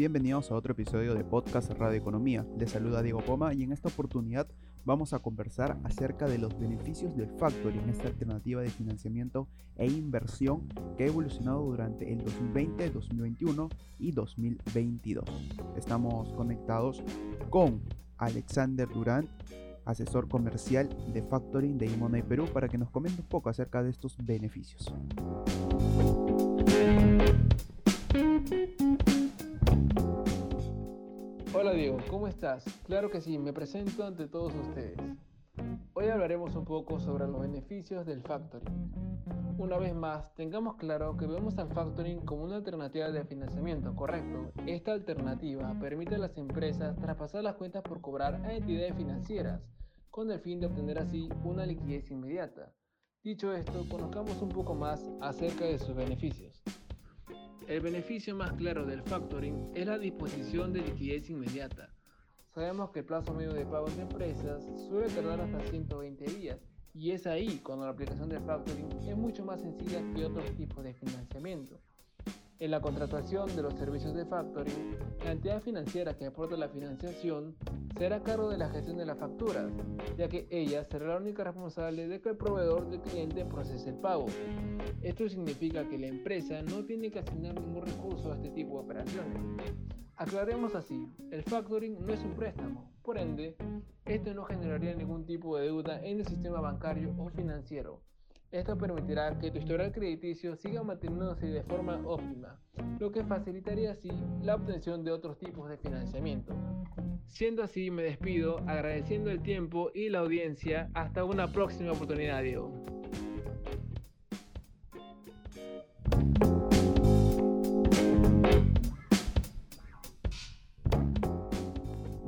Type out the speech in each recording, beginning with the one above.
Bienvenidos a otro episodio de Podcast Radio Economía. Les saluda Diego Poma y en esta oportunidad vamos a conversar acerca de los beneficios del factoring, esta alternativa de financiamiento e inversión que ha evolucionado durante el 2020, 2021 y 2022. Estamos conectados con Alexander Durán, asesor comercial de factoring de Imonay Perú, para que nos comente un poco acerca de estos beneficios. Hola Diego, ¿cómo estás? Claro que sí, me presento ante todos ustedes. Hoy hablaremos un poco sobre los beneficios del factoring. Una vez más, tengamos claro que vemos al factoring como una alternativa de financiamiento, correcto. Esta alternativa permite a las empresas traspasar las cuentas por cobrar a entidades financieras, con el fin de obtener así una liquidez inmediata. Dicho esto, conozcamos un poco más acerca de sus beneficios. El beneficio más claro del factoring es la disposición de liquidez inmediata. Sabemos que el plazo medio de pago de empresas suele tardar hasta 120 días y es ahí cuando la aplicación del factoring es mucho más sencilla que otros tipos de financiamiento. En la contratación de los servicios de factoring, la entidad financiera que aporta la financiación será a cargo de la gestión de las facturas, ya que ella será la única responsable de que el proveedor del cliente procese el pago. Esto significa que la empresa no tiene que asignar ningún recurso a este tipo de operaciones. Aclaremos así, el factoring no es un préstamo, por ende, esto no generaría ningún tipo de deuda en el sistema bancario o financiero. Esto permitirá que tu historial crediticio siga manteniéndose de forma óptima, lo que facilitaría así la obtención de otros tipos de financiamiento. Siendo así, me despido agradeciendo el tiempo y la audiencia. Hasta una próxima oportunidad, Diego.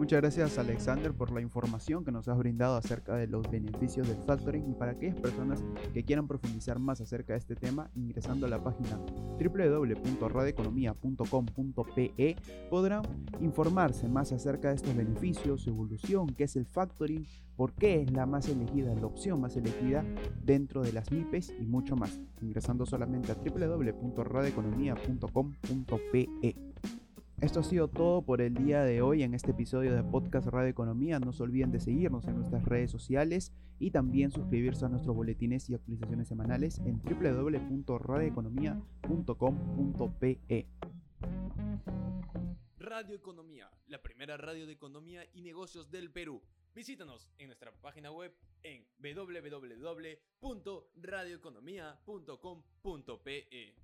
Muchas gracias Alexander por la información que nos has brindado acerca de los beneficios del factoring y para aquellas personas que quieran profundizar más acerca de este tema, ingresando a la página www.radioeconomia.com.pe podrán informarse más acerca de estos beneficios, su evolución, qué es el factoring, por qué es la más elegida, la opción más elegida dentro de las MIPES y mucho más, ingresando solamente a www.radioeconomia.com.pe. Esto ha sido todo por el día de hoy en este episodio de Podcast Radio Economía. No se olviden de seguirnos en nuestras redes sociales y también suscribirse a nuestros boletines y actualizaciones semanales en www.radioeconomia.com.pe. Radio Economía, la primera radio de economía y negocios del Perú. Visítanos en nuestra página web en www.radioeconomia.com.pe.